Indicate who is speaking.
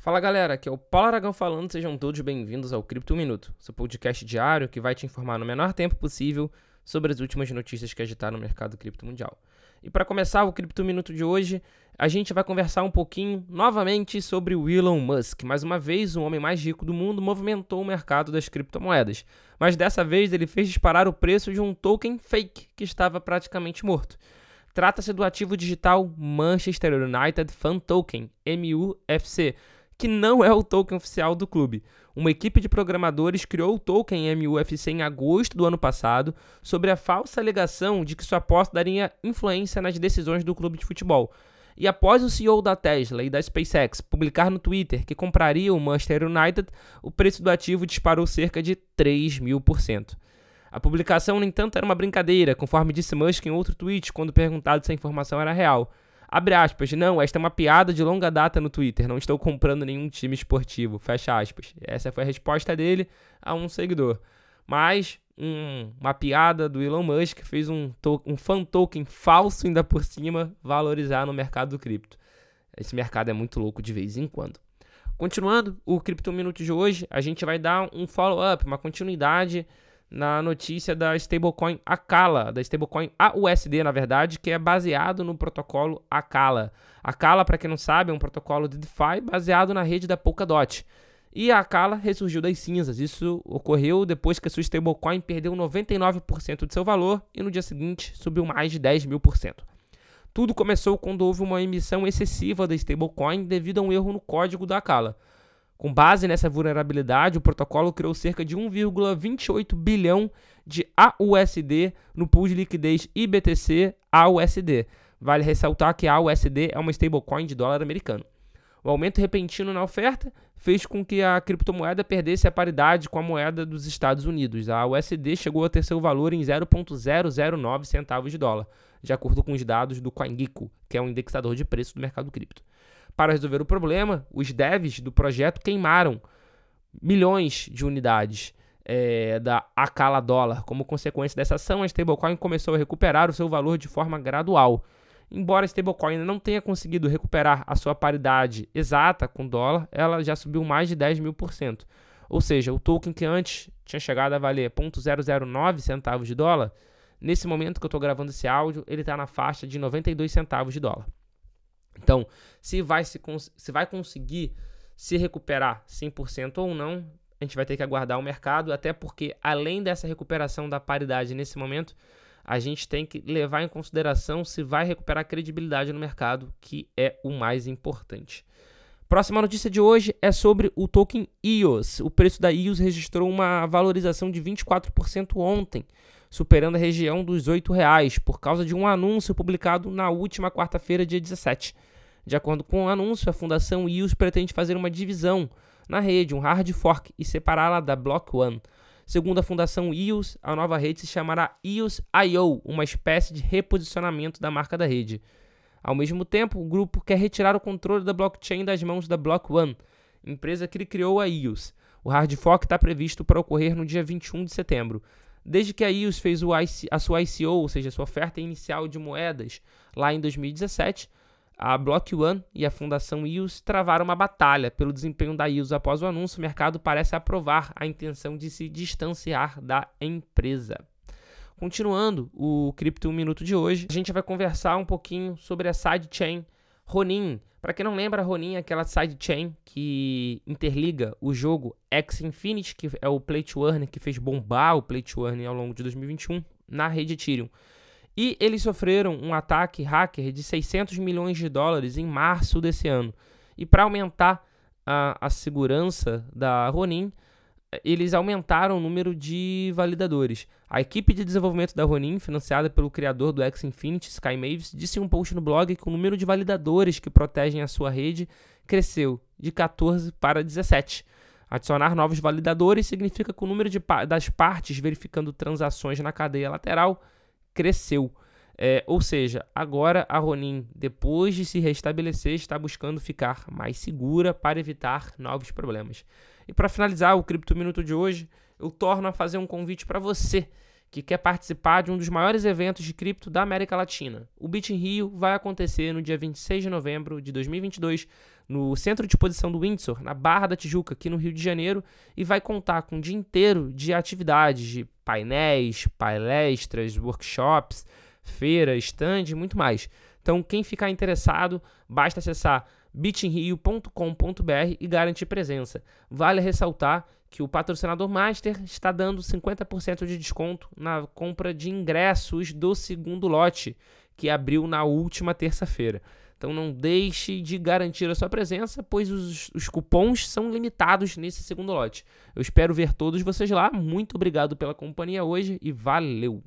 Speaker 1: Fala galera, aqui é o Paulo Aragão falando, sejam todos bem-vindos ao Cripto Minuto, seu podcast diário que vai te informar no menor tempo possível sobre as últimas notícias que agitaram o mercado cripto mundial. E para começar o Cripto Minuto de hoje, a gente vai conversar um pouquinho novamente sobre o Elon Musk. Mais uma vez, o homem mais rico do mundo movimentou o mercado das criptomoedas, mas dessa vez ele fez disparar o preço de um token fake que estava praticamente morto. Trata-se do ativo digital Manchester United Fan Token, MUFC, que não é o token oficial do clube. Uma equipe de programadores criou o token MUFC em agosto do ano passado, sobre a falsa alegação de que sua aposta daria influência nas decisões do clube de futebol. E após o CEO da Tesla e da SpaceX publicar no Twitter que compraria o Manchester United, o preço do ativo disparou cerca de 3 mil por cento. A publicação, no entanto, era uma brincadeira, conforme disse Musk em outro tweet quando perguntado se a informação era real. Abre aspas, não, esta é uma piada de longa data no Twitter, não estou comprando nenhum time esportivo, fecha aspas. Essa foi a resposta dele a um seguidor. Mas um, uma piada do Elon Musk fez um, um fan token falso ainda por cima valorizar no mercado do cripto. Esse mercado é muito louco de vez em quando. Continuando o Cripto Minuto de hoje, a gente vai dar um follow-up, uma continuidade na notícia da stablecoin Akala, da stablecoin AUSD, na verdade, que é baseado no protocolo Akala. Akala, para quem não sabe, é um protocolo de DeFi baseado na rede da Polkadot. E a Akala ressurgiu das cinzas. Isso ocorreu depois que a sua stablecoin perdeu 99% de seu valor e no dia seguinte subiu mais de 10 mil por cento. Tudo começou quando houve uma emissão excessiva da stablecoin devido a um erro no código da Akala. Com base nessa vulnerabilidade, o protocolo criou cerca de 1,28 bilhão de AUSD no pool de liquidez IBTC AUSD. Vale ressaltar que a AUSD é uma stablecoin de dólar americano. O aumento repentino na oferta fez com que a criptomoeda perdesse a paridade com a moeda dos Estados Unidos. A USD chegou a ter seu valor em 0,009 centavos de dólar, de acordo com os dados do CoinGecko, que é um indexador de preço do mercado cripto. Para resolver o problema, os devs do projeto queimaram milhões de unidades é, da Akala dólar. Como consequência dessa ação, a stablecoin começou a recuperar o seu valor de forma gradual. Embora a stablecoin não tenha conseguido recuperar a sua paridade exata com dólar, ela já subiu mais de 10 mil por cento. Ou seja, o token que antes tinha chegado a valer 0,009 centavos de dólar, nesse momento que eu estou gravando esse áudio, ele está na faixa de 92 centavos de dólar. Então, se vai, se, se vai conseguir se recuperar 100% ou não, a gente vai ter que aguardar o mercado, até porque, além dessa recuperação da paridade nesse momento, a gente tem que levar em consideração se vai recuperar credibilidade no mercado, que é o mais importante. Próxima notícia de hoje é sobre o token EOS. O preço da EOS registrou uma valorização de 24% ontem, superando a região dos R$ reais por causa de um anúncio publicado na última quarta-feira, dia 17. De acordo com o anúncio, a Fundação EOS pretende fazer uma divisão na rede, um hard fork, e separá-la da Block One. Segundo a Fundação EOS, a nova rede se chamará EOS.io, uma espécie de reposicionamento da marca da rede. Ao mesmo tempo, o grupo quer retirar o controle da blockchain das mãos da Block One, empresa que criou a EOS. O hard fork está previsto para ocorrer no dia 21 de setembro. Desde que a EOS fez IC, a sua ICO, ou seja, sua oferta inicial de moedas, lá em 2017, a Block One e a Fundação EOS travaram uma batalha pelo desempenho da EOS após o anúncio. O mercado parece aprovar a intenção de se distanciar da empresa. Continuando o Cripto Minuto de hoje, a gente vai conversar um pouquinho sobre a sidechain Ronin. Para quem não lembra, Ronin é aquela sidechain que interliga o jogo X Infinity, que é o Play to Earn, que fez bombar o Play to Earn ao longo de 2021, na rede Ethereum. E eles sofreram um ataque hacker de 600 milhões de dólares em março desse ano. E para aumentar a, a segurança da Ronin, eles aumentaram o número de validadores. A equipe de desenvolvimento da Ronin, financiada pelo criador do X Infinity, Sky Mavis, disse em um post no blog que o número de validadores que protegem a sua rede cresceu de 14 para 17. Adicionar novos validadores significa que o número de, das partes verificando transações na cadeia lateral cresceu. É, ou seja, agora a Ronin, depois de se restabelecer, está buscando ficar mais segura para evitar novos problemas. E para finalizar o Cripto Minuto de hoje, eu torno a fazer um convite para você que quer participar de um dos maiores eventos de cripto da América Latina. O Bit Rio vai acontecer no dia 26 de novembro de 2022 no Centro de Exposição do Windsor, na Barra da Tijuca, aqui no Rio de Janeiro, e vai contar com um dia inteiro de atividades, de painéis, palestras, workshops, feira, stand e muito mais. Então, quem ficar interessado, basta acessar bitinrio.com.br e garantir presença. Vale ressaltar que o patrocinador Master está dando 50% de desconto na compra de ingressos do segundo lote, que abriu na última terça-feira. Então não deixe de garantir a sua presença, pois os, os cupons são limitados nesse segundo lote. Eu espero ver todos vocês lá. Muito obrigado pela companhia hoje e valeu!